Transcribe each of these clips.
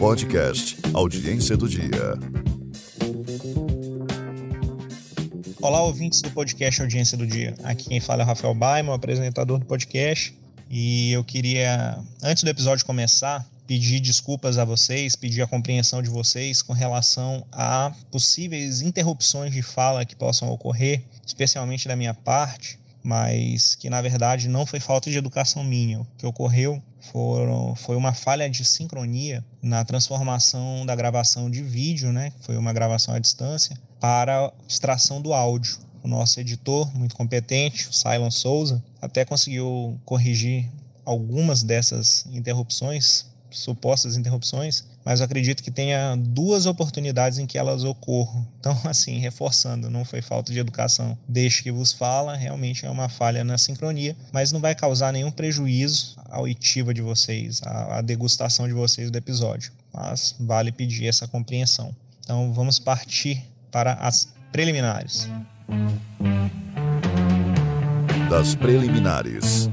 Podcast Audiência do Dia. Olá, ouvintes do podcast Audiência do Dia. Aqui quem fala é o Rafael Baima, apresentador do podcast. E eu queria, antes do episódio começar, pedir desculpas a vocês, pedir a compreensão de vocês com relação a possíveis interrupções de fala que possam ocorrer, especialmente da minha parte, mas que na verdade não foi falta de educação minha. O que ocorreu foram, foi uma falha de sincronia na transformação da gravação de vídeo, né? Foi uma gravação à distância para extração do áudio. O nosso editor, muito competente, o Silon Souza, até conseguiu corrigir algumas dessas interrupções, supostas interrupções, mas eu acredito que tenha duas oportunidades em que elas ocorram. Então, assim, reforçando, não foi falta de educação. Deixe que vos fala, realmente é uma falha na sincronia, mas não vai causar nenhum prejuízo à oitiva de vocês, à, degustação de vocês do episódio. Mas vale pedir essa compreensão. Então, vamos partir para as preliminares. Das preliminares.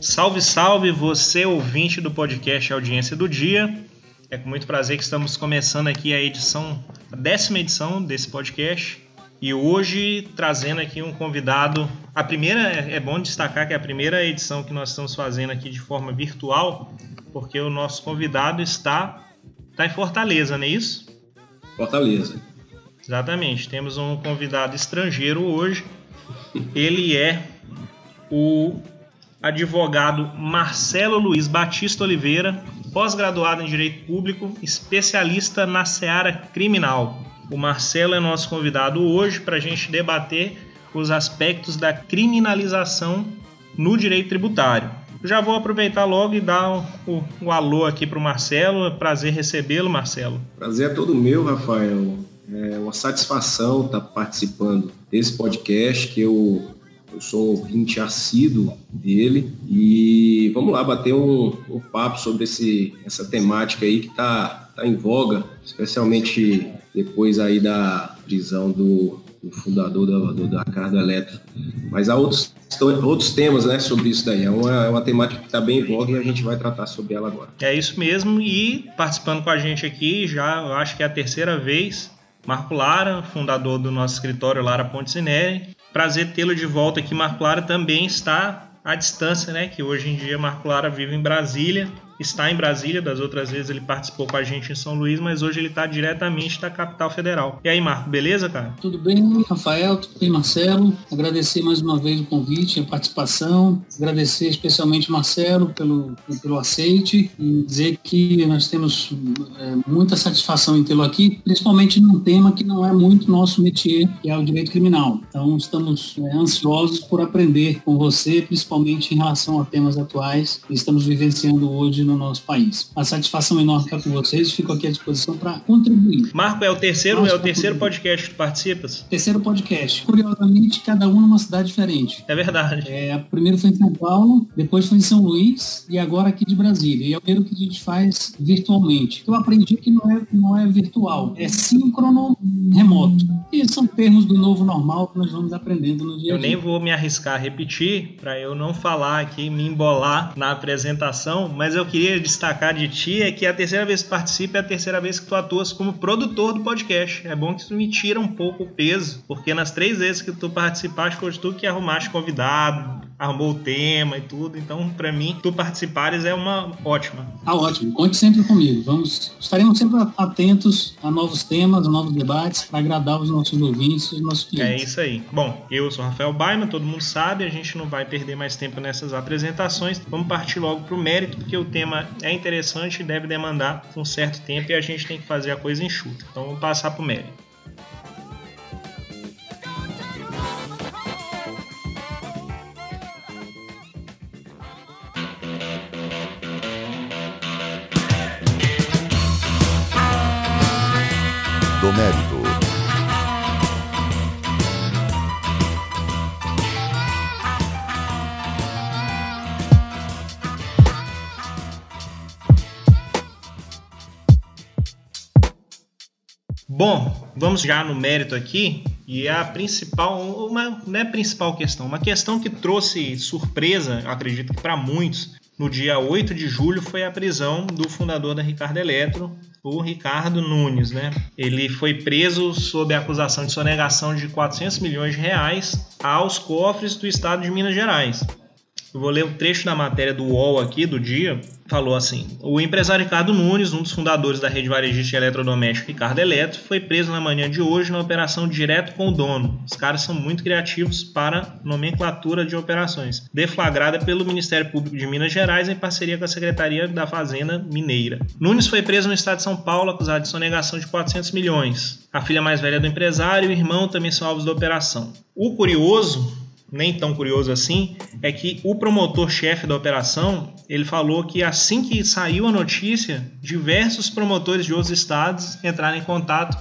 Salve, salve, você ouvinte do podcast Audiência do Dia. É com muito prazer que estamos começando aqui a edição, a décima edição desse podcast. E hoje trazendo aqui um convidado. A primeira, é bom destacar que é a primeira edição que nós estamos fazendo aqui de forma virtual, porque o nosso convidado está, está em Fortaleza, não é isso? Fortaleza. Exatamente. Temos um convidado estrangeiro hoje. Ele é o advogado Marcelo Luiz Batista Oliveira, pós-graduado em Direito Público, especialista na seara criminal. O Marcelo é nosso convidado hoje para a gente debater os aspectos da criminalização no direito tributário. Já vou aproveitar logo e dar o alô aqui para o Marcelo. É prazer recebê-lo, Marcelo. Prazer é todo meu, Rafael. É uma satisfação estar participando desse podcast que eu eu sou ouvinte assíduo dele e vamos lá bater um, um papo sobre esse, essa temática aí que está tá em voga, especialmente depois aí da prisão do, do fundador da, do, da Carga Elétrica. Mas há outros, outros temas né, sobre isso daí. É uma, é uma temática que está bem em voga e a gente vai tratar sobre ela agora. É isso mesmo. E participando com a gente aqui, já acho que é a terceira vez, Marco Lara, fundador do nosso escritório Lara Pontinelli, Prazer tê-lo de volta aqui. Marco Lara também está à distância, né? Que hoje em dia Marco Lara vive em Brasília está em Brasília, das outras vezes ele participou com a gente em São Luís, mas hoje ele está diretamente da capital federal. E aí, Marco, beleza, cara? Tudo bem, Rafael, tudo bem, Marcelo. Agradecer mais uma vez o convite, a participação, agradecer especialmente Marcelo pelo, pelo aceite e dizer que nós temos é, muita satisfação em tê-lo aqui, principalmente num tema que não é muito nosso métier, que é o direito criminal. Então, estamos é, ansiosos por aprender com você, principalmente em relação a temas atuais que estamos vivenciando hoje no nosso país. A satisfação enorme estar com vocês, fico aqui à disposição para contribuir. Marco, é o terceiro, é o terceiro podcast que tu participas? Terceiro podcast. Curiosamente, cada um numa cidade diferente. É verdade. É, primeiro foi em São Paulo, depois foi em São Luís e agora aqui de Brasília. E é o primeiro que a gente faz virtualmente. Eu aprendi que não é, não é virtual, é síncrono remoto. E são termos do novo normal que nós vamos aprendendo no dia a dia. Eu nem vou me arriscar a repetir para eu não falar aqui, me embolar na apresentação, mas eu queria queria destacar de ti é que a terceira vez que participa é a terceira vez que tu atuas como produtor do podcast. É bom que isso me tira um pouco o peso, porque nas três vezes que tu participaste foi tu que arrumaste convidado, arrumou o tema e tudo. Então, para mim, tu participares é uma ótima. Ah, ótimo. Conte sempre comigo. Vamos, estaremos sempre atentos a novos temas, a novos debates, para agradar os nossos ouvintes e os nossos clientes. É isso aí. Bom, eu sou Rafael Baima, todo mundo sabe, a gente não vai perder mais tempo nessas apresentações. Vamos partir logo para o mérito, porque o tema é interessante e deve demandar um certo tempo e a gente tem que fazer a coisa enxuta. Então, vamos passar para o mérito. Mérito. Bom, vamos já no mérito aqui. E a principal, uma, não é principal questão, uma questão que trouxe surpresa, acredito que para muitos, no dia 8 de julho foi a prisão do fundador da Ricardo Eletro, o Ricardo Nunes, né? Ele foi preso sob a acusação de sonegação de 400 milhões de reais aos cofres do estado de Minas Gerais. Eu vou ler um trecho da matéria do UOL aqui do dia. Falou assim: O empresário Ricardo Nunes, um dos fundadores da rede varejista eletrodoméstico Ricardo Eletro, foi preso na manhã de hoje na operação direto com o dono. Os caras são muito criativos para nomenclatura de operações, deflagrada pelo Ministério Público de Minas Gerais em parceria com a Secretaria da Fazenda Mineira. Nunes foi preso no estado de São Paulo acusado de sonegação de 400 milhões. A filha mais velha do empresário e o irmão também são alvos da operação. O curioso nem tão curioso assim, é que o promotor-chefe da operação, ele falou que assim que saiu a notícia, diversos promotores de outros estados entraram em contato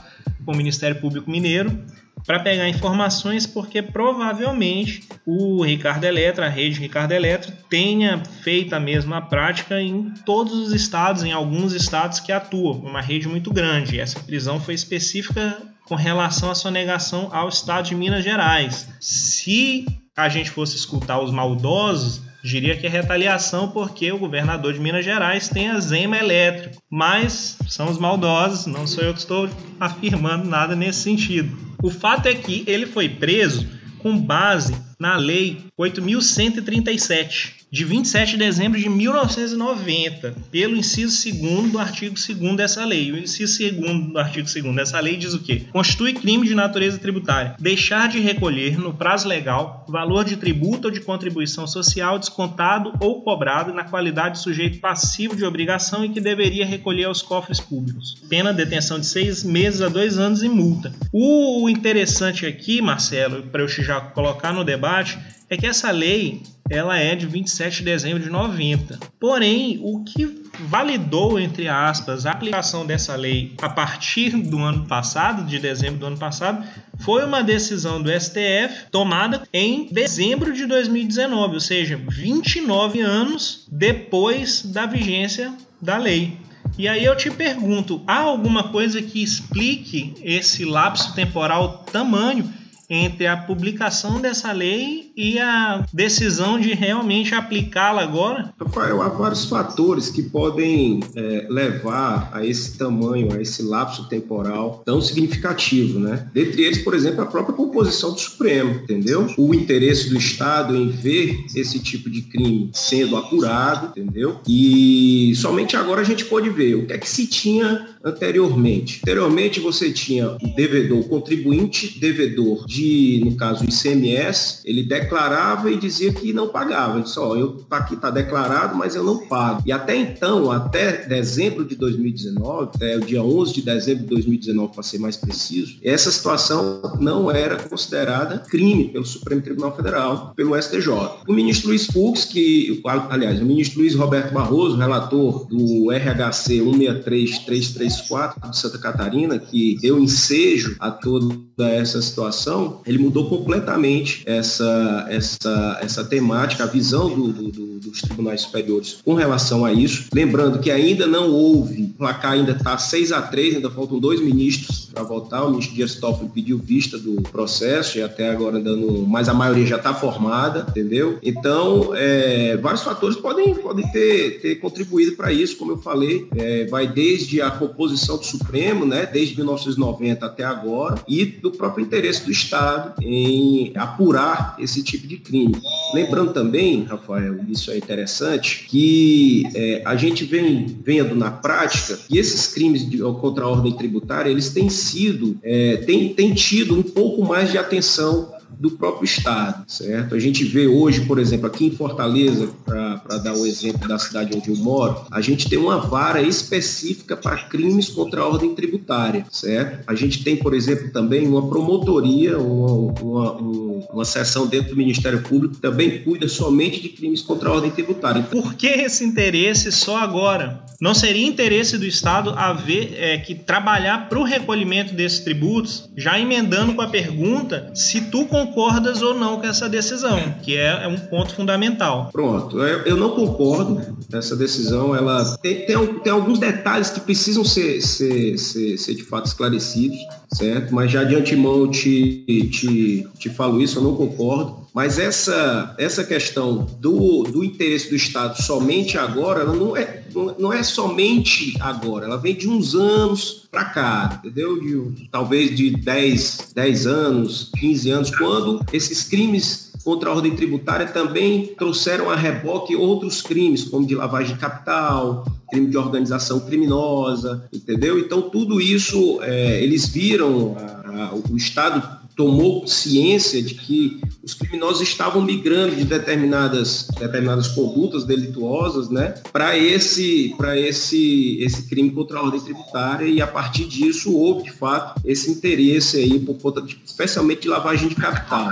com o Ministério Público Mineiro para pegar informações, porque provavelmente o Ricardo Eletro, a rede Ricardo Eletro, tenha feito a mesma prática em todos os estados, em alguns estados que atuam, uma rede muito grande. Essa prisão foi específica com relação à sonegação ao estado de Minas Gerais. Se a gente fosse escutar os maldosos, diria que é retaliação porque o governador de Minas Gerais tem a Zema elétrico. Mas são os maldosos, não sou eu que estou afirmando nada nesse sentido. O fato é que ele foi preso com base na Lei 8.137, de 27 de dezembro de 1990, pelo inciso 2 do artigo 2 dessa lei. O inciso 2 do artigo 2 dessa lei diz o quê? Constitui crime de natureza tributária deixar de recolher, no prazo legal, valor de tributo ou de contribuição social descontado ou cobrado na qualidade de sujeito passivo de obrigação e que deveria recolher aos cofres públicos. Pena detenção de seis meses a dois anos e multa. O interessante aqui, Marcelo, para eu já colocar no debate, é que essa lei ela é de 27 de dezembro de 90. Porém, o que validou, entre aspas, a aplicação dessa lei a partir do ano passado, de dezembro do ano passado, foi uma decisão do STF tomada em dezembro de 2019, ou seja, 29 anos depois da vigência da lei. E aí eu te pergunto, há alguma coisa que explique esse lapso temporal tamanho entre a publicação dessa lei e a decisão de realmente aplicá-la agora? Rafael, há vários fatores que podem é, levar a esse tamanho, a esse lapso temporal tão significativo, né? Dentre eles, por exemplo, a própria composição do Supremo, entendeu? O interesse do Estado em ver esse tipo de crime sendo apurado, entendeu? E somente agora a gente pode ver o que é que se tinha anteriormente. Anteriormente você tinha o devedor, contribuinte devedor de, no caso, ICMS, ele declarava e dizia que não pagava. Ele disse, ó, eu tá aqui está declarado, mas eu não pago. E até então, até dezembro de 2019, até o dia 11 de dezembro de 2019, para ser mais preciso, essa situação não era considerada crime pelo Supremo Tribunal Federal, pelo STJ. O ministro Luiz Fux, que, aliás, o ministro Luiz Roberto Barroso, relator do RHC 16333 34 de Santa Catarina, que deu ensejo a toda essa situação, ele mudou completamente essa, essa, essa temática, a visão do, do, dos tribunais superiores com relação a isso. Lembrando que ainda não houve, o placar ainda está 6 a 3 ainda faltam dois ministros para votar. O ministro Dias Toffoli pediu vista do processo e até agora dando, mas a maioria já está formada, entendeu? Então, é, vários fatores podem, podem ter, ter contribuído para isso, como eu falei, é, vai desde a composição do Supremo, né, desde 1990 até agora, e do próprio interesse do Estado em apurar esse tipo de crime. Lembrando também, Rafael, isso é interessante, que é, a gente vem vendo na prática que esses crimes de, contra a ordem tributária, eles têm sido, é, têm, têm tido um pouco mais de atenção do próprio Estado, certo? A gente vê hoje, por exemplo, aqui em Fortaleza, para dar o um exemplo da cidade onde eu moro, a gente tem uma vara específica para crimes contra a ordem tributária, certo? A gente tem, por exemplo, também uma promotoria, uma, uma, um uma seção dentro do Ministério Público que também cuida somente de crimes contra a ordem tributária. Por que esse interesse só agora? Não seria interesse do Estado haver é, que trabalhar para o recolhimento desses tributos, já emendando com a pergunta se tu concordas ou não com essa decisão, que é, é um ponto fundamental. Pronto, eu não concordo. Essa decisão, ela tem, tem, tem alguns detalhes que precisam ser, ser, ser, ser de fato esclarecidos, certo? Mas já de antemão eu te, te, te falo isso, eu não concordo. Mas essa, essa questão do, do interesse do Estado somente agora, ela não é, não é somente agora, ela vem de uns anos para cá, entendeu? De, talvez de 10, 10 anos, 15 anos, quando esses crimes contra a ordem tributária também trouxeram a reboque outros crimes, como de lavagem de capital, crime de organização criminosa, entendeu? Então, tudo isso, é, eles viram, a, a, o Estado tomou ciência de que os criminosos estavam migrando de determinadas, determinadas condutas delituosas né, para esse, esse, esse crime contra a ordem tributária e a partir disso houve, de fato, esse interesse aí por conta, de, especialmente de lavagem de capital.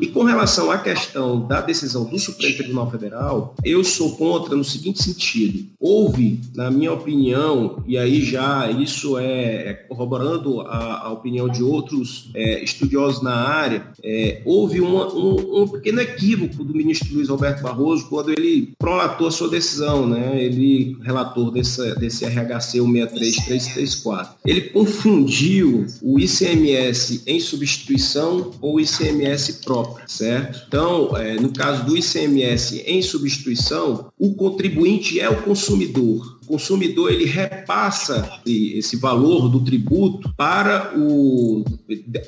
E com relação à questão da decisão do Supremo Tribunal Federal, eu sou contra no seguinte sentido. Houve, na minha opinião, e aí já isso é, é corroborando a, a opinião de outros é, estudiosos na área, é, houve uma, um, um, pequeno equívoco do ministro Luiz Roberto Barroso quando ele prolatou a sua decisão, né? ele, relator desse, desse RHC 163334. Ele confundiu o ICMS em substituição ou o ICMS próprio certo? Então, é, no caso do ICMS em substituição, o contribuinte é o consumidor. O consumidor ele repassa esse valor do tributo para o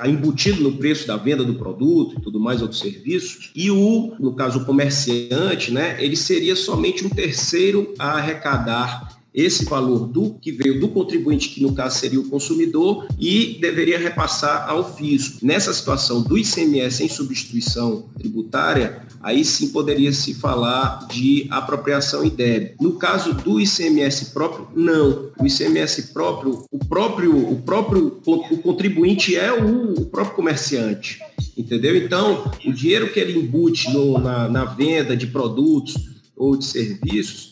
embutido no preço da venda do produto e tudo mais outros serviços e o no caso o comerciante né ele seria somente um terceiro a arrecadar esse valor do que veio do contribuinte, que no caso seria o consumidor, e deveria repassar ao fisco. Nessa situação do ICMS em substituição tributária, aí sim poderia se falar de apropriação e débito. No caso do ICMS próprio, não. O ICMS próprio, o próprio, o próprio o contribuinte é o, o próprio comerciante, entendeu? Então, o dinheiro que ele embute no, na, na venda de produtos ou de serviços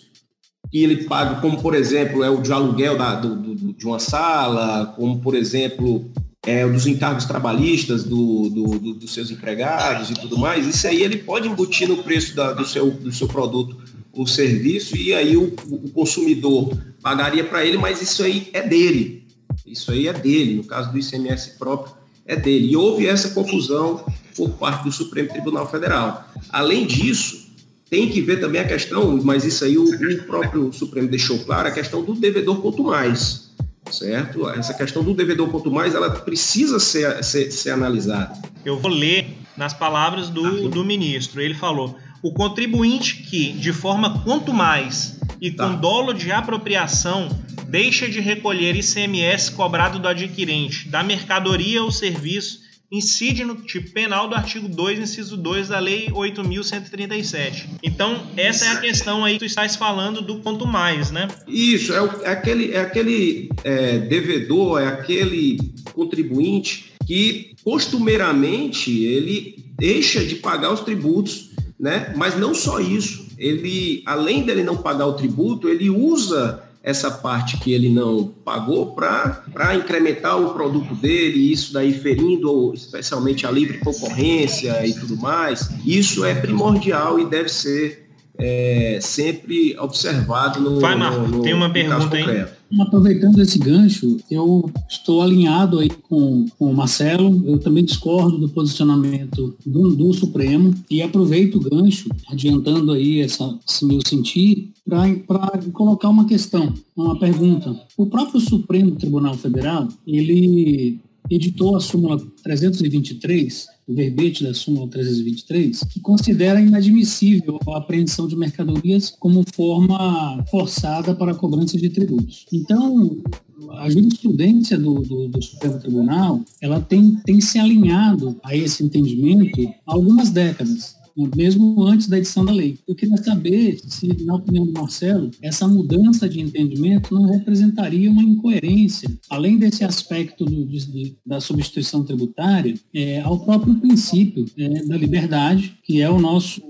que ele paga, como por exemplo é o de aluguel da, do, do, de uma sala, como por exemplo é, dos encargos trabalhistas do, do, dos seus empregados e tudo mais, isso aí ele pode embutir no preço da, do, seu, do seu produto ou serviço e aí o, o consumidor pagaria para ele, mas isso aí é dele. Isso aí é dele, no caso do ICMS próprio, é dele. E houve essa confusão por parte do Supremo Tribunal Federal. Além disso, tem que ver também a questão, mas isso aí o, o próprio Supremo deixou claro, a questão do devedor quanto mais, certo? Essa questão do devedor quanto mais, ela precisa ser, ser, ser analisada. Eu vou ler nas palavras do, do ministro. Ele falou: o contribuinte que, de forma quanto mais e tá. com dolo de apropriação, deixa de recolher ICMS cobrado do adquirente da mercadoria ou serviço incide no tipo penal do artigo 2, inciso 2 da Lei 8.137. Então, essa é a questão aí que tu estás falando do quanto mais, né? Isso, é, o, é aquele, é aquele é, devedor, é aquele contribuinte que costumeiramente ele deixa de pagar os tributos, né? Mas não só isso, ele, além dele não pagar o tributo, ele usa essa parte que ele não pagou para incrementar o produto dele, isso daí ferindo especialmente a livre concorrência e tudo mais, isso é primordial e deve ser é, sempre observado no. Vai, Marco, no, no, tem uma pergunta aí. Aproveitando esse gancho, eu estou alinhado aí com, com o Marcelo, eu também discordo do posicionamento do, do Supremo e aproveito o gancho, adiantando aí essa, esse meu sentir, para colocar uma questão, uma pergunta. O próprio Supremo Tribunal Federal, ele editou a súmula 323, o verbete da súmula 323, que considera inadmissível a apreensão de mercadorias como forma forçada para a cobrança de tributos. Então, a jurisprudência do, do, do, Supremo Tribunal, ela tem, tem se alinhado a esse entendimento há algumas décadas. Mesmo antes da edição da lei. Eu queria saber se, na opinião do Marcelo, essa mudança de entendimento não representaria uma incoerência, além desse aspecto do, de, da substituição tributária, é, ao próprio princípio é, da liberdade, que é o nosso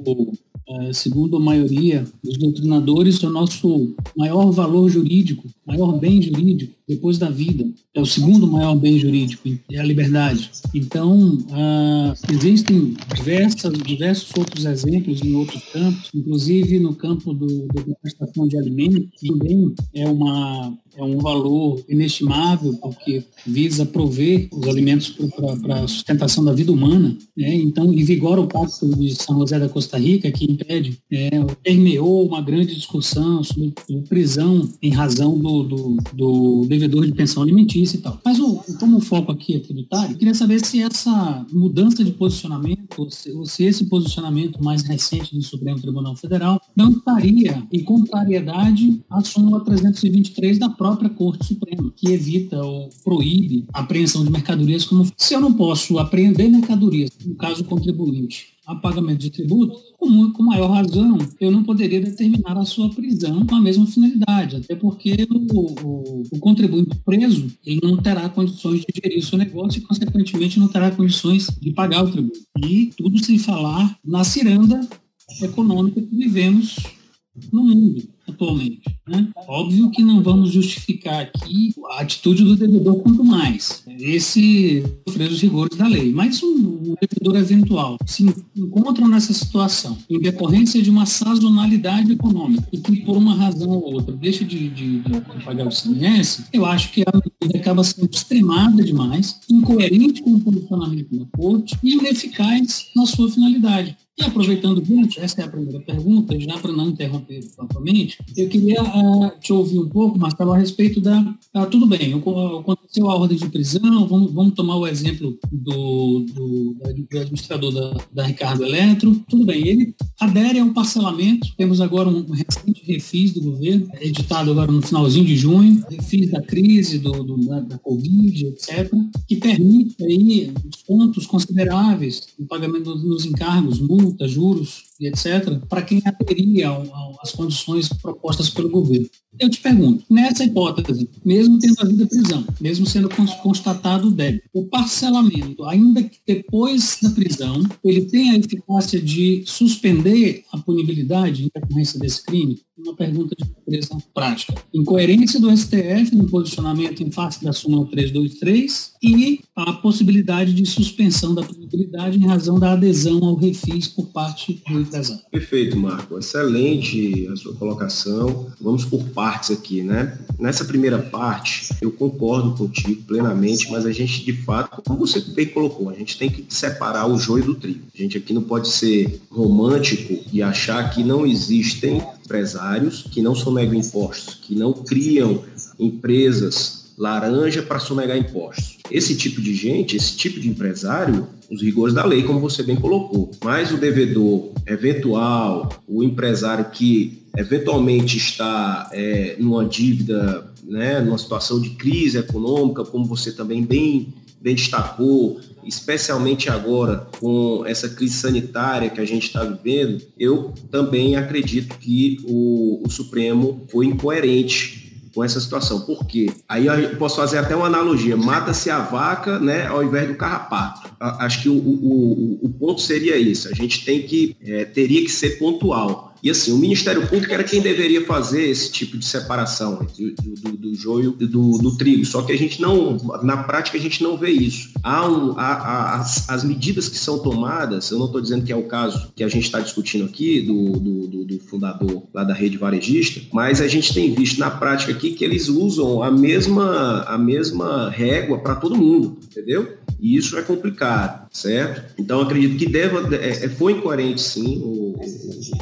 é, segundo a maioria dos doutrinadores, o nosso maior valor jurídico, maior bem jurídico depois da vida. É o segundo maior bem jurídico, é a liberdade. Então, uh, existem diversas, diversos outros exemplos em outros campos, inclusive no campo do, da prestação de alimentos, também é uma é um valor inestimável porque visa prover os alimentos para a sustentação da vida humana. Né? Então, e vigora o Pacto de São José da Costa Rica, que impede, é, permeou uma grande discussão sobre prisão em razão do, do, do, devedor de pensão alimentícia e tal. Mas o, como o foco aqui é tributário, eu queria saber se essa mudança de posicionamento, ou se, ou se esse posicionamento mais recente do Supremo Tribunal Federal não estaria em contrariedade à súmula 323 da própria Corte Suprema, que evita ou proíbe a apreensão de mercadorias como se eu não posso apreender mercadorias, no caso contribuinte, a pagamento de tributo, com, com maior razão, eu não poderia determinar a sua prisão com a mesma finalidade, até porque o, o, o contribuinte preso ele não terá condições de gerir o seu negócio e, consequentemente, não terá condições de pagar o tributo. E tudo sem falar na ciranda econômica que vivemos no mundo atualmente. Né? Óbvio que não vamos justificar aqui a atitude do devedor quanto mais. Esse sofrer os rigores da lei. Mas um, devedor eventual se encontra nessa situação em decorrência de uma sazonalidade econômica e que por uma razão ou outra deixa de, de, de pagar o CMS, eu acho que a medida acaba sendo extremada demais, incoerente com o posicionamento da corte e ineficaz na sua finalidade. E aproveitando o essa é a primeira pergunta, já para não interromper propriamente, eu queria uh, te ouvir um pouco, Marcelo, a respeito da. Uh, tudo bem, aconteceu a ordem de prisão, vamos, vamos tomar o exemplo do, do, do administrador da, da, Ricardo Eletro. Tudo bem, ele adere a um parcelamento. Temos agora um recente refis do governo, editado agora no finalzinho de junho, refis da crise, do, do da, da, Covid, etc., que permite aí descontos consideráveis no pagamento dos encargos, multas multa, juros e etc., para quem aderia às condições propostas pelo governo. Eu te pergunto, nessa hipótese, mesmo tendo havido prisão, mesmo sendo constatado o débito, o parcelamento, ainda que depois da prisão, ele tem a eficácia de suspender a punibilidade em decorrência desse crime? Uma pergunta de natureza prática. Incoerência do STF no posicionamento em face da súmula 323 e a possibilidade de suspensão da punibilidade em razão da adesão ao refis por parte do empresário. Perfeito, Marco. Excelente a sua colocação. Vamos por partes aqui, né? Nessa primeira parte, eu concordo contigo plenamente, mas a gente, de fato, como você bem colocou, a gente tem que separar o joio do trigo. A gente aqui não pode ser romântico e achar que não existem empresários que não sonegam impostos, que não criam empresas laranja para sonegar impostos. Esse tipo de gente, esse tipo de empresário, os rigores da lei, como você bem colocou. Mas o devedor eventual, o empresário que eventualmente está é, numa dívida, né, numa situação de crise econômica, como você também bem, bem destacou, especialmente agora com essa crise sanitária que a gente está vivendo, eu também acredito que o, o Supremo foi incoerente com essa situação. Por quê? Aí eu posso fazer até uma analogia. Mata-se a vaca, né, ao invés do carrapato. Acho que o, o, o ponto seria esse. A gente tem que, é, teria que ser pontual. E assim, o Ministério Público era quem deveria fazer esse tipo de separação do, do, do joio e do, do, trigo. Só que a gente não, na prática, a gente não vê isso. Há, um, há, há as, as, medidas que são tomadas, eu não estou dizendo que é o caso que a gente está discutindo aqui, do, do, do, fundador lá da rede varejista, mas a gente tem visto na prática aqui que eles usam a mesma, a mesma régua para todo mundo, entendeu? E isso é complicado, certo? Então, acredito que deva, é, é, foi incoerente, sim, o,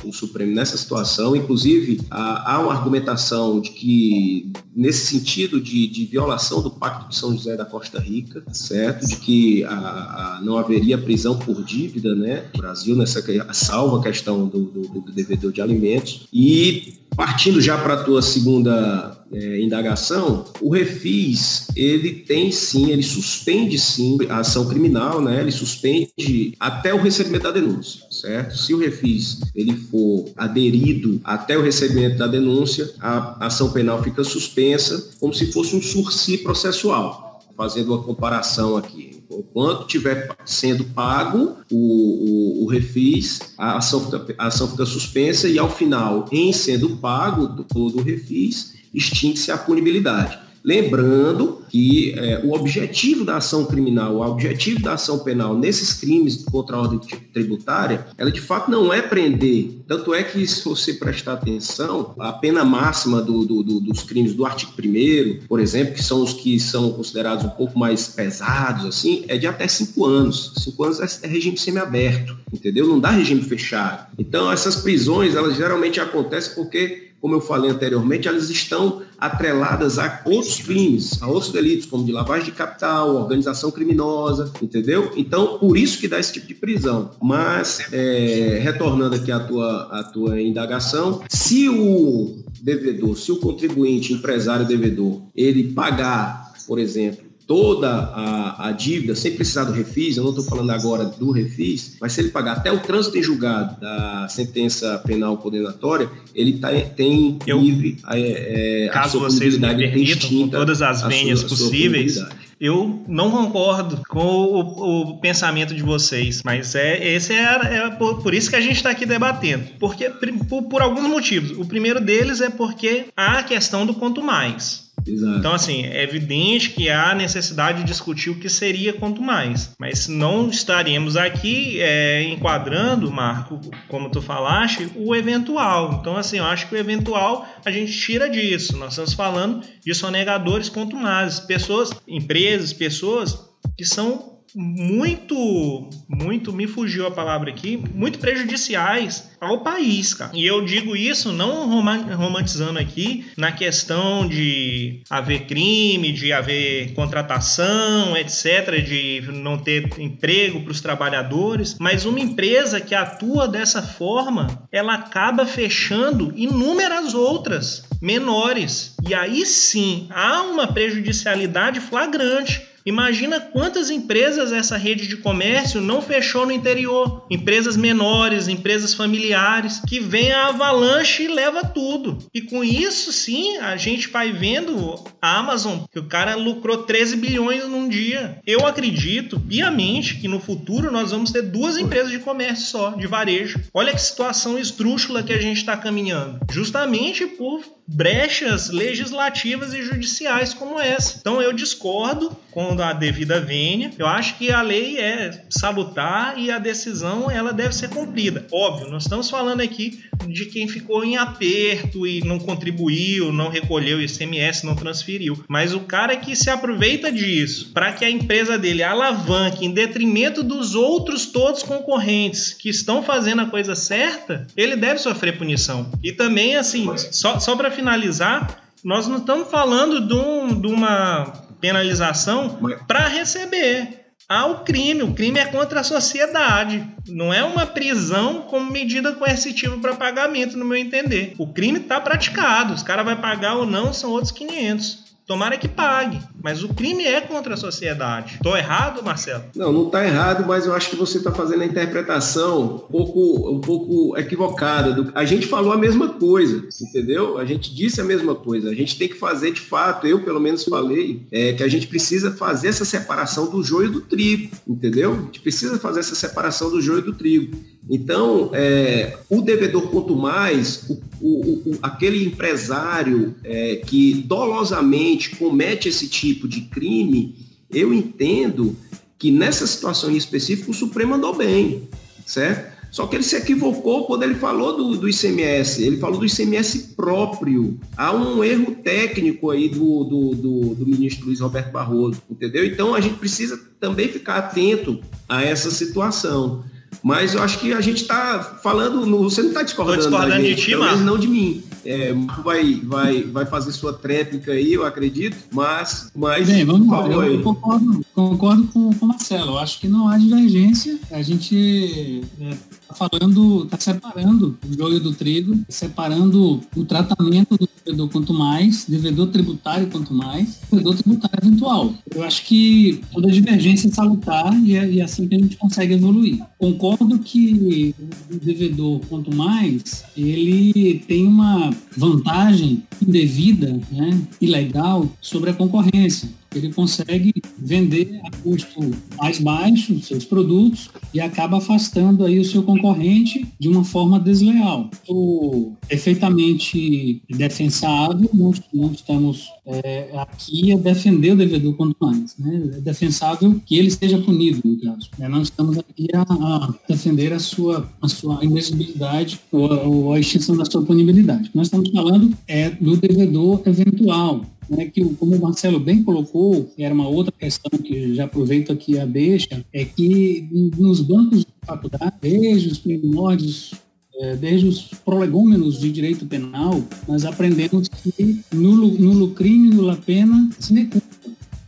o, o Supremo nessa situação. Inclusive, há, uma argumentação de que, nesse sentido de, de, violação do Pacto de São José da Costa Rica, certo? De que a, a, não haveria prisão por dívida, né? No Brasil, nessa salva questão do, do, do devedor de alimentos. E partindo já para a tua segunda é, indagação, o refis, ele tem sim, ele suspende sim a ação criminal, né? Ele suspende até o recebimento da denúncia, certo? Se o refis ele for aderido até o recebimento da denúncia, a ação penal fica suspensa, como se fosse um sursi processual fazendo uma comparação aqui. Enquanto estiver sendo pago o, o, o refis, a ação, a ação fica suspensa e, ao final, em sendo pago todo o refis, extingue-se a punibilidade. Lembrando que é, o objetivo da ação criminal, o objetivo da ação penal nesses crimes contra a ordem tributária, ela de fato não é prender. Tanto é que, se você prestar atenção, a pena máxima do, do, do, dos crimes do artigo 1, por exemplo, que são os que são considerados um pouco mais pesados, assim, é de até cinco anos. Cinco anos é, é regime semiaberto, entendeu? Não dá regime fechado. Então, essas prisões, elas geralmente acontecem porque como eu falei anteriormente, elas estão atreladas a outros crimes, a outros delitos, como de lavagem de capital, organização criminosa, entendeu? Então, por isso que dá esse tipo de prisão. Mas, é, retornando aqui à tua, à tua indagação, se o devedor, se o contribuinte, empresário devedor, ele pagar, por exemplo, toda a, a, dívida sem precisar do refis, eu não estou falando agora do refis, mas se ele pagar até o trânsito em julgado da sentença penal condenatória, ele tá, tem eu, livre é, é, caso vocês me permitam, com todas as venhas possíveis, eu não concordo com o, o, pensamento de vocês, mas é esse é, é por, por, isso que a gente está aqui debatendo, porque por, por alguns motivos. O primeiro deles é porque há a questão do quanto mais. Exato. Então, assim, é evidente que há necessidade de discutir o que seria quanto mais. Mas não estaremos aqui é, enquadrando, Marco, como tu falaste, o eventual. Então, assim, eu acho que o eventual a gente tira disso. Nós estamos falando de sonegadores quanto mais. Pessoas, empresas, pessoas que são muito, muito, me fugiu a palavra aqui, muito prejudiciais ao país, cara. E eu digo isso não romantizando aqui na questão de haver crime, de haver contratação, etc., de não ter emprego para os trabalhadores, mas uma empresa que atua dessa forma, ela acaba fechando inúmeras outras menores. E aí sim há uma prejudicialidade flagrante Imagina quantas empresas essa rede de comércio não fechou no interior. Empresas menores, empresas familiares, que vem a avalanche e leva tudo. E com isso, sim, a gente vai vendo a Amazon, que o cara lucrou 13 bilhões num dia. Eu acredito piamente que no futuro nós vamos ter duas empresas de comércio só, de varejo. Olha que situação esdrúxula que a gente está caminhando. Justamente por brechas legislativas e judiciais como essa. Então eu discordo com a devida vênia. Eu acho que a lei é salutar e a decisão ela deve ser cumprida. Óbvio, nós estamos falando aqui de quem ficou em aperto e não contribuiu, não recolheu o ICMS, não transferiu. Mas o cara que se aproveita disso para que a empresa dele alavanque em detrimento dos outros todos concorrentes que estão fazendo a coisa certa, ele deve sofrer punição. E também, assim, só, só para finalizar, nós não estamos falando de, um, de uma penalização para receber. Há o crime, o crime é contra a sociedade, não é uma prisão como medida coercitiva para pagamento, no meu entender. O crime está praticado, os caras vão pagar ou não são outros 500. Tomara que pague, mas o crime é contra a sociedade. Estou errado, Marcelo? Não, não está errado, mas eu acho que você está fazendo a interpretação um pouco, um pouco equivocada. Do... A gente falou a mesma coisa, entendeu? A gente disse a mesma coisa. A gente tem que fazer de fato, eu pelo menos falei, é, que a gente precisa fazer essa separação do joio do trigo, entendeu? A gente precisa fazer essa separação do joio do trigo. Então, é, o devedor, quanto mais, o, o, o, aquele empresário é, que dolosamente comete esse tipo de crime, eu entendo que nessa situação em específico o Supremo andou bem, certo? Só que ele se equivocou quando ele falou do, do ICMS, ele falou do ICMS próprio. Há um erro técnico aí do, do, do, do ministro Luiz Roberto Barroso, entendeu? Então a gente precisa também ficar atento a essa situação. Mas eu acho que a gente está falando, no, você não está discordando, discordando gente, de ti, mas não de mim. É, vai, vai, vai fazer sua tréplica aí, eu acredito, mas, mas Bem, vamos lá. Eu, eu concordo, concordo com, com o Marcelo. Eu acho que não há divergência. A gente é, falando, está separando o joio do trigo, separando o tratamento do devedor quanto mais, devedor tributário quanto mais, devedor tributário eventual. Eu acho que toda divergência é salutar e é, e é assim que a gente consegue evoluir. Concordo que o devedor quanto mais, ele tem uma vantagem indevida, né, ilegal, sobre a concorrência ele consegue vender a custo mais baixo os seus produtos e acaba afastando aí o seu concorrente de uma forma desleal. O perfeitamente defensável, não, estamos é, aqui a defender o devedor quanto mais. Né? É defensável que ele seja punido, no caso. Né? Estamos aqui a, a, defender a sua, a sua inexigibilidade ou, ou a extinção da sua punibilidade. Nós estamos falando é do devedor eventual, né, que, como o Marcelo bem colocou, era uma outra questão que já aproveito aqui a deixa, é que nos bancos de faculdade, desde os primórdios, é, desde os prolegômenos de direito penal, nós aprendemos que nulo, nulo crime, nula pena, sine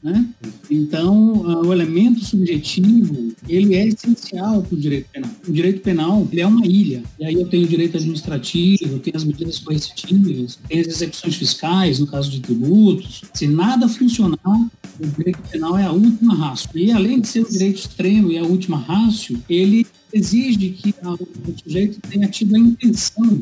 né? Então, o elemento subjetivo, ele é essencial para o direito penal. O direito penal, é uma ilha. E aí eu tenho o direito administrativo, eu tenho as medidas coercitivas, tenho as execuções fiscais, no caso de tributos. Se nada funcionar, o direito penal é a última raça. E além de ser o direito extremo e a última raça, ele exige que o sujeito tenha tido a intenção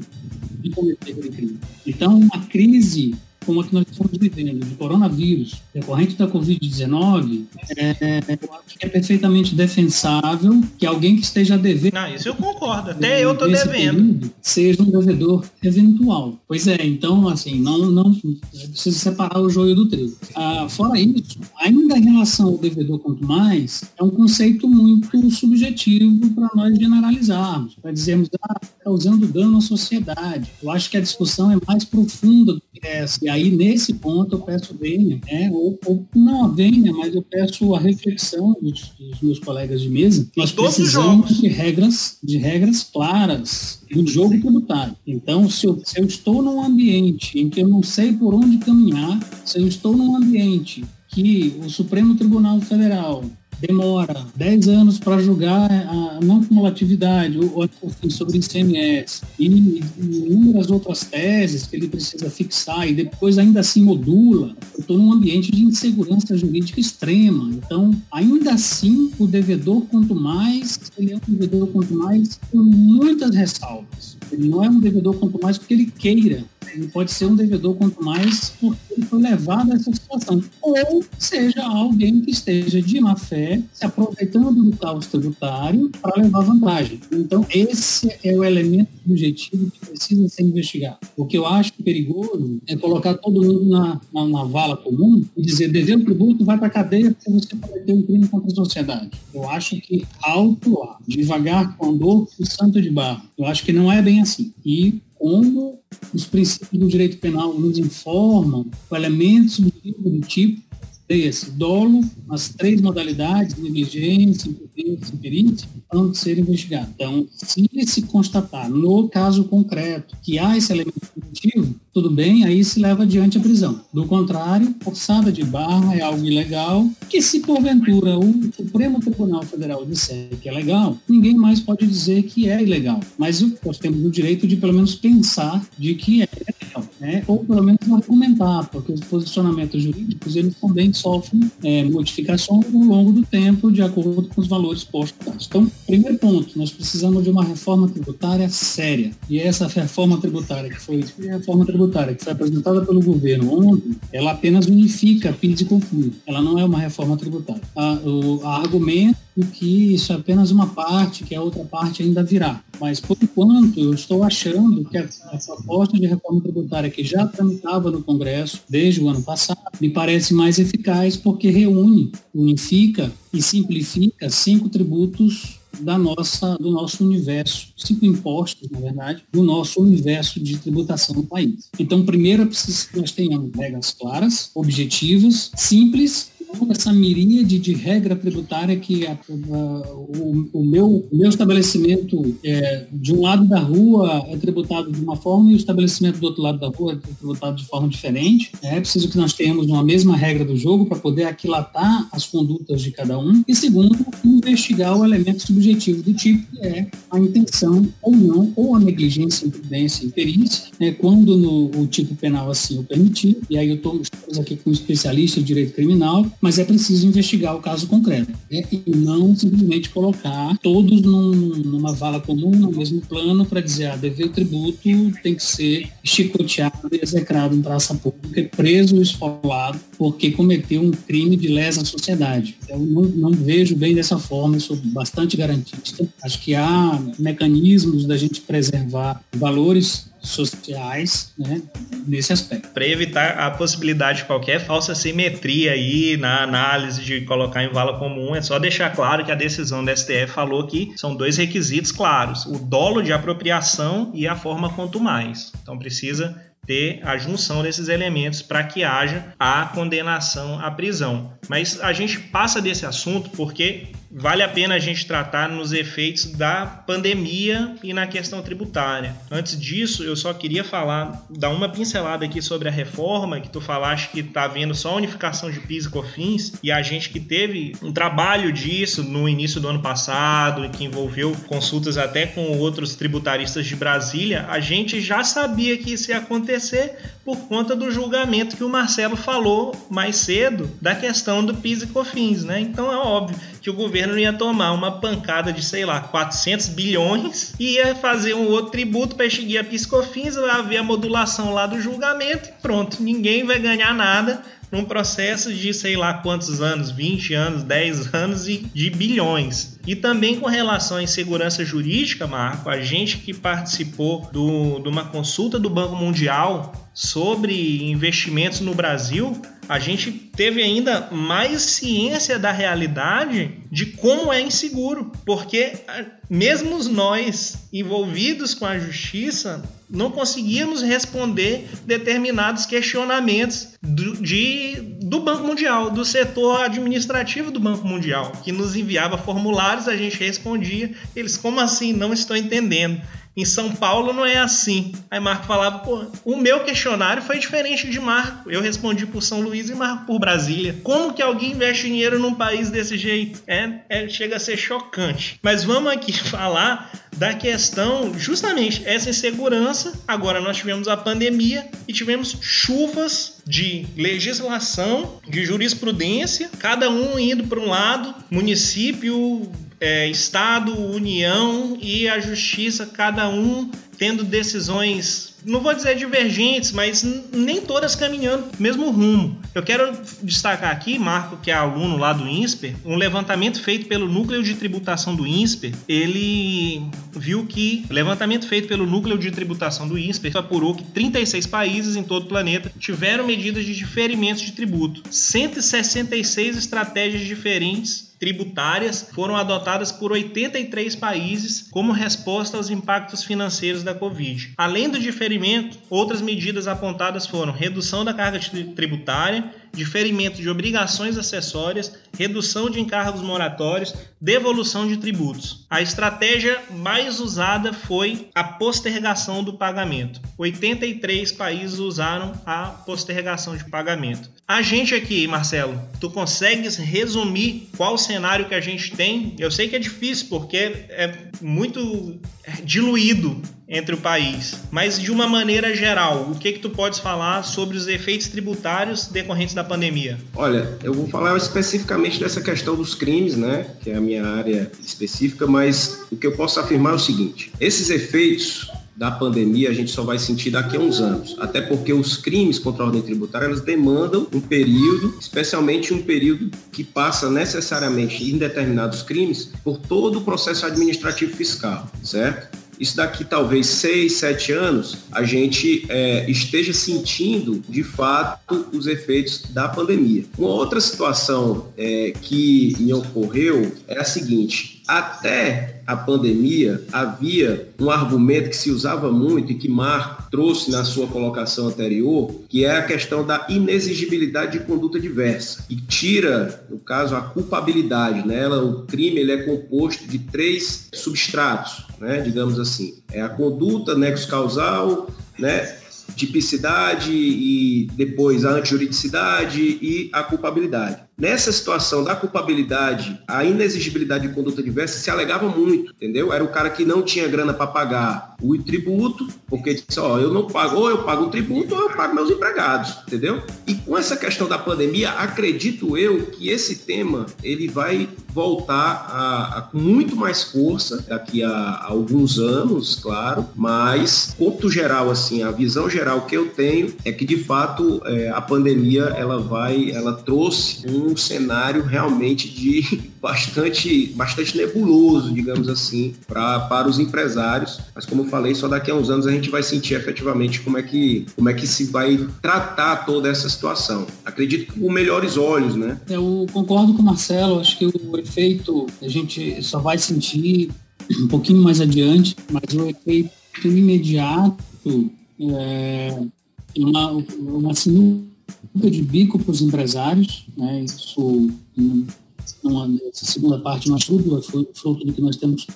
de cometer aquele crime. Então, uma crise como a que nós estamos vivendo, de coronavírus, decorrente da Covid-19, é, eu acho que é perfeitamente defensável que alguém que esteja devendo. Não, isso eu concordo, até eu estou devendo. Seja um devedor eventual. Pois é, então, assim, não, não é precisa separar o joio do trigo. Ah, fora isso, ainda em relação ao devedor quanto mais, é um conceito muito subjetivo para nós generalizarmos, para dizermos, ah, está causando dano à sociedade. Eu acho que a discussão é mais profunda do que essa. E aí, nesse ponto, eu peço vênia, né? ou, ou não a vênia, mas eu peço a reflexão dos, dos meus colegas de mesa. Nós precisamos de regras, de regras claras do jogo tributário. Então, se eu, se eu estou num ambiente em que eu não sei por onde caminhar, se eu estou num ambiente que o Supremo Tribunal Federal demora 10 anos para julgar a não cumulatividade ou sobre ICMS e, inúmeras outras teses que ele precisa fixar e depois ainda assim modula, eu estou num ambiente de insegurança jurídica extrema. Então, ainda assim, o devedor, quanto mais, ele é um devedor quanto mais com muitas ressalvas. Ele não é um devedor quanto mais porque ele queira, ele pode ser um devedor quanto mais porque ele foi levado a essa situação. Ou seja alguém que esteja de má fé se aproveitando do caos tributário para levar vantagem. Então, esse é o elemento subjetivo que precisa ser investigado. O que eu acho perigoso é colocar todo mundo na, na, na vala comum e dizer devendo tributo vai para a cadeia porque você cometeu um crime contra a sociedade. Eu acho que alto lá, devagar com dor e santo de barro. Eu acho que não é bem assim. E como os princípios do direito penal nos informam o do tipo esse dolo, as três modalidades, negligência, imprudência e perícia, vão ser investigados. Então, se se constatar no caso concreto que há esse elemento positivo, tudo bem, aí se leva adiante a prisão. Do contrário, forçada de barra é algo ilegal, que se porventura o Supremo Tribunal Federal disser que é legal, ninguém mais pode dizer que é ilegal. Mas nós temos o direito de pelo menos pensar de que é né? ou pelo menos argumentar, porque os posicionamentos jurídicos eles também sofrem é, modificações ao longo do tempo de acordo com os valores postos. Então, primeiro ponto, nós precisamos de uma reforma tributária séria. E essa reforma tributária que foi a reforma tributária que foi apresentada pelo governo ontem, ela apenas unifica PIS e COFINS. Ela não é uma reforma tributária. A, o a argumento que isso é apenas uma parte, que a outra parte ainda virá. Mas, por enquanto, eu estou achando que a, a proposta de reforma tributária que já tramitava no Congresso desde o ano passado me parece mais eficaz porque reúne, unifica e simplifica cinco tributos da nossa, do nosso universo, cinco impostos, na verdade, do nosso universo de tributação no país. Então, primeiro, é preciso que nós tenhamos regras claras, objetivas, simples essa miríade de regra tributária que a, a, o, o, meu, o meu estabelecimento é, de um lado da rua é tributado de uma forma e o estabelecimento do outro lado da rua é tributado de forma diferente. É preciso que nós tenhamos uma mesma regra do jogo para poder aquilatar as condutas de cada um. E segundo, investigar o elemento subjetivo do tipo, que é a intenção ou não, ou a negligência, imprudência e perícia, né, quando no, o tipo penal assim o permitir. E aí eu estou aqui com um especialista em direito criminal, mas é preciso investigar o caso concreto. Né, e não simplesmente colocar todos num, numa vala comum, no mesmo plano, para dizer, ah, dever tributo tem que ser chicoteado e execrado em praça pública, preso ou esfolado, porque cometeu um crime de lesa sociedade. Eu não, não vejo bem dessa forma, eu sou bastante garantista. Acho que há mecanismos da gente preservar valores sociais né, nesse aspecto. Para evitar a possibilidade de qualquer falsa simetria aí na análise de colocar em vala comum, é só deixar claro que a decisão da STF falou que são dois requisitos claros: o dolo de apropriação e a forma quanto mais. Então precisa ter a junção desses elementos para que haja a condenação à prisão. Mas a gente passa desse assunto porque vale a pena a gente tratar nos efeitos da pandemia e na questão tributária. Antes disso, eu só queria falar, dar uma pincelada aqui sobre a reforma, que tu falaste que está havendo só a unificação de PIS e COFINS, e a gente que teve um trabalho disso no início do ano passado, e que envolveu consultas até com outros tributaristas de Brasília, a gente já sabia que isso ia acontecer por conta do julgamento que o Marcelo falou mais cedo da questão do PIS e COFINS, né? Então é óbvio que o governo ia tomar uma pancada de, sei lá, 400 bilhões e ia fazer um outro tributo para extinguir a piscofins, vai haver a modulação lá do julgamento e pronto, ninguém vai ganhar nada num processo de sei lá quantos anos, 20 anos, 10 anos e de bilhões. E também com relação à insegurança jurídica, Marco, a gente que participou do, de uma consulta do Banco Mundial sobre investimentos no Brasil, a gente teve ainda mais ciência da realidade de como é inseguro, porque mesmo nós envolvidos com a justiça não conseguíamos responder determinados questionamentos do, de, do Banco Mundial, do setor administrativo do Banco Mundial, que nos enviava formulários, a gente respondia, eles como assim não estou entendendo. Em São Paulo não é assim. Aí Marco falava, pô, o meu questionário foi diferente de Marco. Eu respondi por São Luís e Marco por Brasília. Como que alguém investe dinheiro num país desse jeito? É, é chega a ser chocante. Mas vamos aqui falar da questão, justamente essa insegurança. Agora nós tivemos a pandemia e tivemos chuvas de legislação, de jurisprudência, cada um indo para um lado, município, é, Estado, União e a Justiça, cada um tendo decisões, não vou dizer divergentes, mas nem todas caminhando mesmo rumo. Eu quero destacar aqui, Marco, que é aluno lá do INSPER, um levantamento feito pelo Núcleo de Tributação do INSPER. Ele viu que, levantamento feito pelo Núcleo de Tributação do INSPER, apurou que 36 países em todo o planeta tiveram medidas de diferimento de tributo. 166 estratégias diferentes tributárias foram adotadas por 83 países como resposta aos impactos financeiros da Covid. Além do diferimento, outras medidas apontadas foram redução da carga tributária, diferimento de obrigações acessórias, redução de encargos moratórios, devolução de tributos. A estratégia mais usada foi a postergação do pagamento. 83 países usaram a postergação de pagamento. A gente aqui, Marcelo, tu consegues resumir qual cenário que a gente tem? Eu sei que é difícil porque é muito diluído entre o país. Mas de uma maneira geral, o que que tu podes falar sobre os efeitos tributários decorrentes da pandemia? Olha, eu vou falar especificamente dessa questão dos crimes, né, que é a minha área específica, mas o que eu posso afirmar é o seguinte: esses efeitos da pandemia a gente só vai sentir daqui a uns anos, até porque os crimes contra a ordem tributária elas demandam um período, especialmente um período que passa necessariamente em determinados crimes por todo o processo administrativo fiscal, certo? Isso daqui talvez seis, sete anos, a gente é, esteja sentindo de fato os efeitos da pandemia. Uma outra situação é, que me ocorreu é a seguinte: até a pandemia havia um argumento que se usava muito e que Mar trouxe na sua colocação anterior, que é a questão da inexigibilidade de conduta diversa e tira, no caso, a culpabilidade. Né? o crime ele é composto de três substratos, né? digamos assim. É a conduta, nexo causal, né? tipicidade e depois a antijuridicidade e a culpabilidade. Nessa situação da culpabilidade, a inexigibilidade de conduta diversa se alegava muito, entendeu? Era o cara que não tinha grana para pagar o tributo, porque disse, ó, eu não pago, ou eu pago o tributo ou eu pago meus empregados, entendeu? E com essa questão da pandemia, acredito eu que esse tema ele vai voltar a, a com muito mais força daqui a, a, alguns anos, claro, mas ponto geral assim, a visão geral que eu tenho é que de fato é, a pandemia ela vai, ela trouxe um um cenário realmente de bastante, bastante nebuloso, digamos assim, pra, para os empresários. Mas como eu falei, só daqui a uns anos a gente vai sentir efetivamente como é que, como é que se vai tratar toda essa situação. Acredito que com melhores olhos, né? Eu concordo com o Marcelo, acho que o efeito a gente só vai sentir um pouquinho mais adiante, mas o efeito imediato é uma, uma sinuca de bico para os empresários, né? isso, numa, essa segunda parte, uma dúvida, foi fruto do que nós temos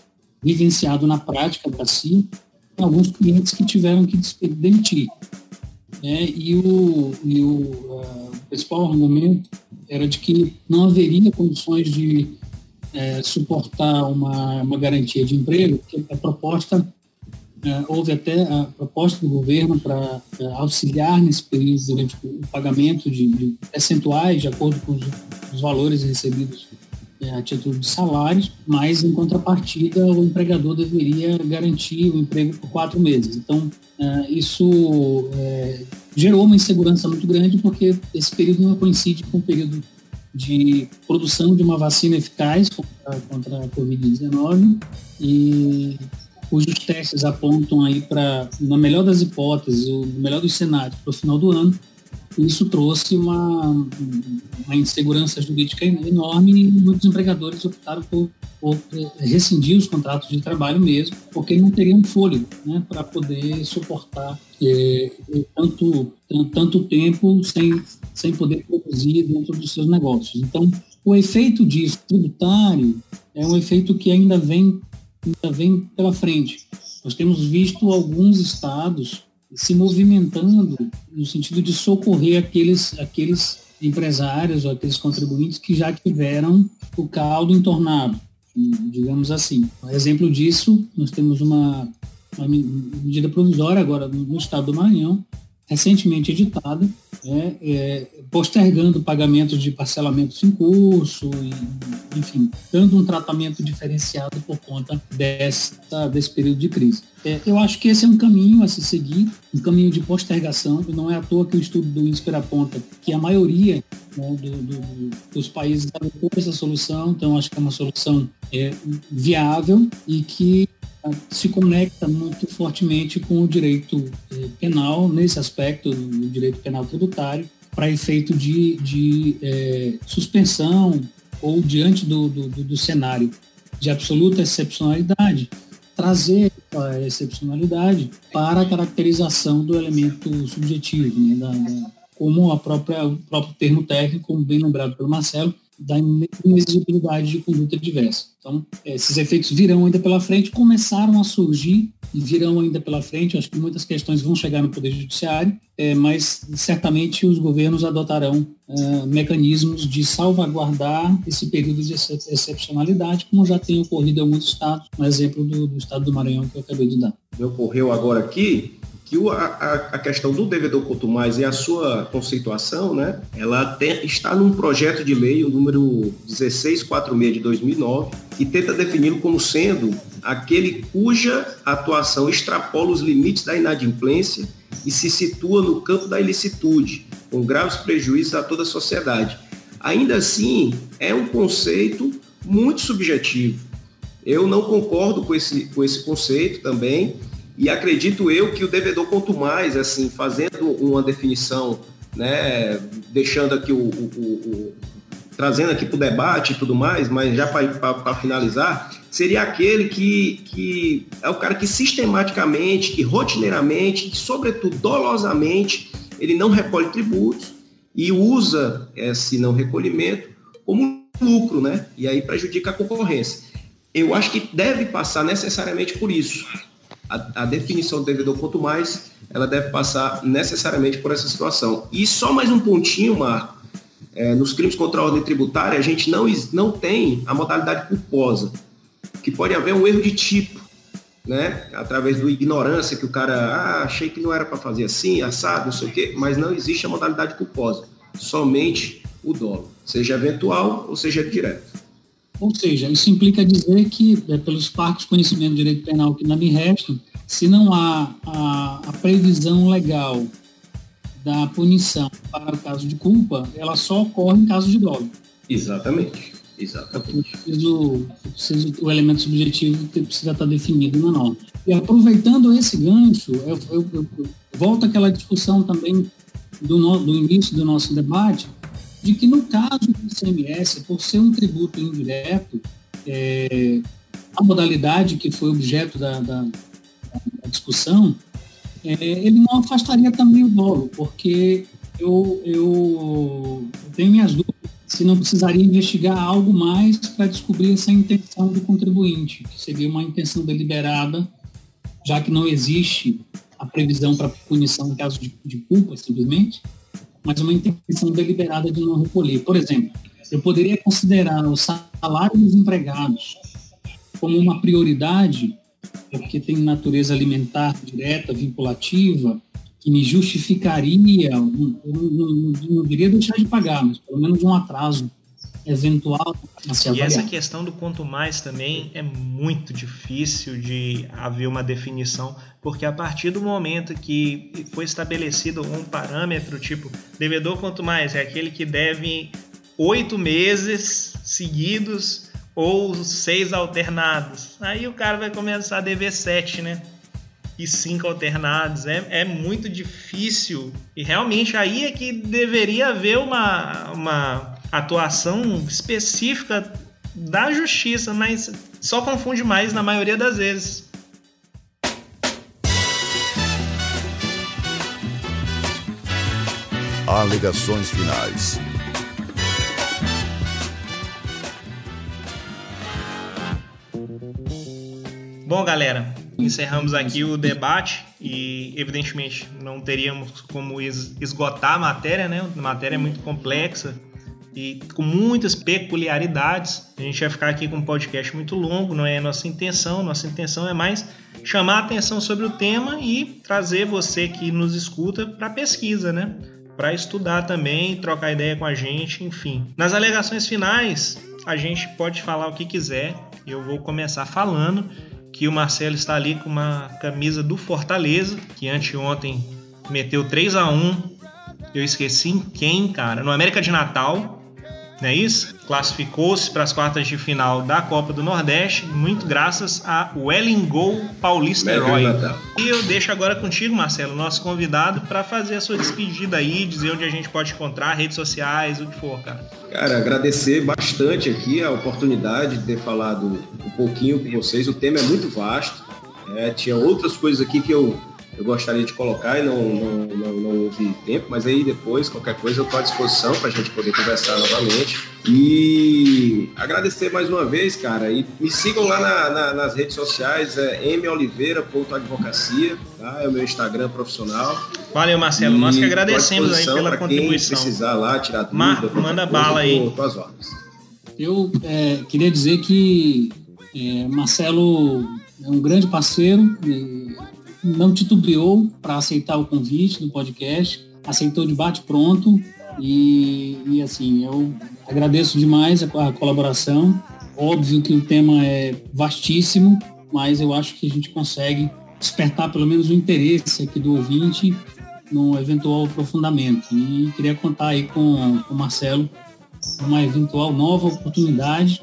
vivenciado na prática da CIA, alguns clientes que tiveram que demitir. Né? E, o, e o, uh, principal argumento era de que não haveria condições de é, suportar uma, uma garantia de emprego, que a proposta é, houve até a proposta do governo para é, auxiliar nesse período durante o pagamento de, de percentuais de acordo com os, os valores recebidos é, a título de salários, mas em contrapartida o empregador deveria garantir o emprego por quatro meses. Então é, isso é, gerou uma insegurança muito grande porque esse período não coincide com o período de produção de uma vacina eficaz contra, contra a Covid-19 e cujos testes apontam aí para, na melhor das hipóteses, o melhor dos cenários, para o final do ano, isso trouxe uma, uma insegurança jurídica enorme e muitos empregadores optaram por, por rescindir os contratos de trabalho mesmo, porque não teriam fôlego né, para poder suportar é, tanto, tanto tempo sem, sem poder produzir dentro dos seus negócios. Então, o efeito disso tributário é um efeito que ainda vem ainda vem pela frente. Nós temos visto alguns estados se movimentando no sentido de socorrer aqueles, aqueles empresários ou aqueles contribuintes que já tiveram o caldo entornado, digamos assim. exemplo disso, nós temos uma, uma medida provisória agora no estado do Maranhão, recentemente editada, né, é, postergando pagamentos de parcelamentos em curso, e, enfim, dando um tratamento diferenciado por conta dessa, desse período de crise. É, eu acho que esse é um caminho a se seguir, um caminho de postergação, não é à toa que o estudo do INSPER aponta que a maioria né, do, do, dos países adotou essa solução, então acho que é uma solução é, viável e que se conecta muito fortemente com o direito eh, penal, nesse aspecto do direito penal tributário, para efeito de, de é, suspensão ou diante do, do, do, cenário de absoluta excepcionalidade, trazer a excepcionalidade para a caracterização do elemento subjetivo, né, da, como a própria, o próprio termo técnico, como bem lembrado pelo Marcelo, da inexigibilidade de conduta diversa. Então, esses efeitos virão ainda pela frente, começaram a surgir e virão ainda pela frente. Acho que muitas questões vão chegar no Poder Judiciário, é, mas certamente os governos adotarão é, mecanismos de salvaguardar esse período de excepcionalidade, como já tem ocorrido em alguns estados, no exemplo do, do estado do Maranhão que eu acabei de dar. Ocorreu agora aqui que a, a, questão do devedor quanto mais e a sua conceituação, né, ela tem, está num projeto de lei, o número 1646 de 2009, que tenta defini-lo como sendo aquele cuja atuação extrapola os limites da inadimplência e se situa no campo da ilicitude, com graves prejuízos a toda a sociedade. Ainda assim, é um conceito muito subjetivo. Eu não concordo com esse, com esse conceito também, e acredito eu que o devedor, quanto mais, assim, fazendo uma definição, né, deixando aqui o, o, o trazendo aqui para o debate e tudo mais, mas já para finalizar, seria aquele que, que é o cara que sistematicamente, que rotineiramente, que sobretudo dolosamente, ele não recolhe tributos e usa esse não recolhimento como lucro, né? E aí prejudica a concorrência. Eu acho que deve passar necessariamente por isso. A, a definição do devedor, quanto mais, ela deve passar necessariamente por essa situação. E só mais um pontinho, Marco. É, nos crimes contra a ordem tributária, a gente não, não tem a modalidade culposa, que pode haver um erro de tipo, né? Através do ignorância, que o cara, ah, achei que não era para fazer assim, assado, não sei o quê, mas não existe a modalidade culposa, somente o dolo, seja eventual ou seja direto. Ou seja, isso implica dizer que, é, pelos parcos conhecimentos de direito penal que ainda me restam, se não há a, a, previsão legal da punição para o caso de culpa, ela só ocorre em caso de dolo. Exatamente. Exatamente. Preciso, preciso, o elemento subjetivo precisa estar definido na norma. E aproveitando esse gancho, eu, eu, eu, eu volto àquela discussão também do, no, do início do nosso debate, de que no caso do ICMS, por ser um tributo indireto, é, a modalidade que foi objeto da, da, da discussão, é, ele não afastaria também o dolo, porque eu, eu, eu tenho minhas dúvidas se não precisaria investigar algo mais para descobrir essa intenção do contribuinte, que seria uma intenção deliberada, já que não existe a previsão para punição em caso de, de culpa, simplesmente, mas uma intenção deliberada de não recolher. Por exemplo, eu poderia considerar o salário dos empregados como uma prioridade, porque tem natureza alimentar direta, vinculativa, que me justificaria, eu não, não, não diria deixar de pagar, mas pelo menos um atraso eventual a se avaliar. E essa questão do quanto mais também é muito difícil de haver uma definição, porque a partir do momento que foi estabelecido um parâmetro, tipo, devedor quanto mais é aquele que deve oito meses seguidos ou seis alternados. Aí o cara vai começar a dever sete, né? E cinco alternados. É, é muito difícil. E realmente aí é que deveria haver uma, uma atuação específica da justiça, mas só confunde mais na maioria das vezes. Alegações finais. Bom, galera, encerramos aqui o debate e, evidentemente, não teríamos como esgotar a matéria, né? A matéria é muito complexa e com muitas peculiaridades. A gente vai ficar aqui com um podcast muito longo, não é a nossa intenção. Nossa intenção é mais chamar a atenção sobre o tema e trazer você que nos escuta para pesquisa, né? Para estudar também, trocar ideia com a gente, enfim. Nas alegações finais, a gente pode falar o que quiser. Eu vou começar falando que o Marcelo está ali com uma camisa do Fortaleza, que anteontem meteu 3 a 1 eu esqueci em quem, cara, no América de Natal, não é isso? Classificou-se para as quartas de final da Copa do Nordeste, muito graças a Wellingol Paulista Herói. E eu deixo agora contigo, Marcelo, nosso convidado, para fazer a sua despedida aí, dizer onde a gente pode encontrar, redes sociais, o que for, cara. Cara, agradecer bastante aqui a oportunidade de ter falado um pouquinho com vocês. O tema é muito vasto. É, tinha outras coisas aqui que eu eu gostaria de colocar e não, não, não, não houve tempo, mas aí depois, qualquer coisa, eu estou à disposição para a gente poder conversar novamente. E agradecer mais uma vez, cara, e me sigam lá na, na, nas redes sociais, é moliveira.advocacia, tá? É o meu Instagram profissional. Valeu, Marcelo. Nós que agradecemos aí pela contribuição. Quem precisar lá, tirar dúvida. Mar, manda bala aí. Tuas ordens. Eu é, queria dizer que é, Marcelo é um grande parceiro, não titubeou para aceitar o convite do podcast, aceitou de bate pronto e, e assim, eu agradeço demais a, a colaboração. Óbvio que o tema é vastíssimo, mas eu acho que a gente consegue despertar pelo menos o interesse aqui do ouvinte no eventual aprofundamento. E queria contar aí com, com o Marcelo uma eventual nova oportunidade,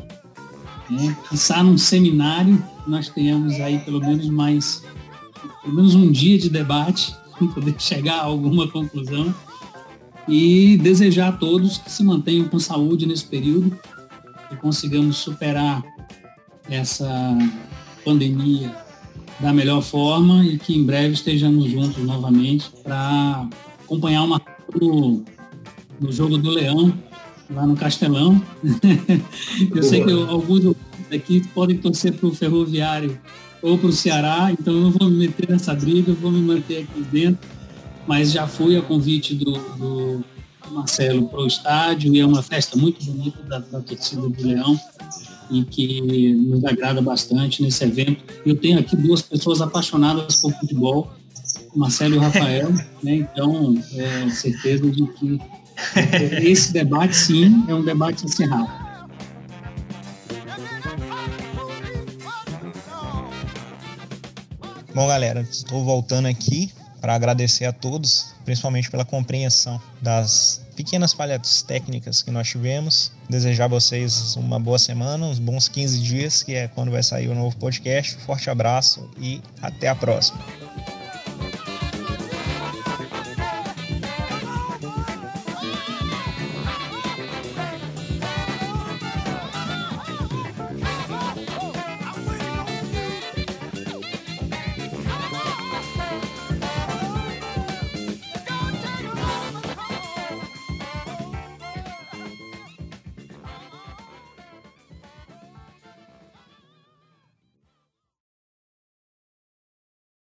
né? Quizá num seminário nós tenhamos aí pelo menos mais pelo menos um dia de debate, para poder chegar a alguma conclusão. e desejar a todos que se mantenham com saúde nesse período e consigamos superar essa pandemia da melhor forma e que em breve estejamos juntos novamente para acompanhar uma no, no jogo do Leão lá no Castelão. eu sei que alguns aqui podem torcer para o Ferroviário ou para o Ceará, então eu não vou me meter nessa briga, eu vou me manter aqui dentro. Mas já fui a convite do, do Marcelo para o estádio e é uma festa muito bonita da, da torcida do Leão e que nos agrada bastante nesse evento. Eu tenho aqui duas pessoas apaixonadas por futebol, o Marcelo e o Rafael, né? então é certeza de que esse debate, sim, é um debate encerrado. Bom, galera, estou voltando aqui para agradecer a todos, principalmente pela compreensão das pequenas falhas técnicas que nós tivemos. Desejar a vocês uma boa semana, uns bons 15 dias, que é quando vai sair o novo podcast. Forte abraço e até a próxima.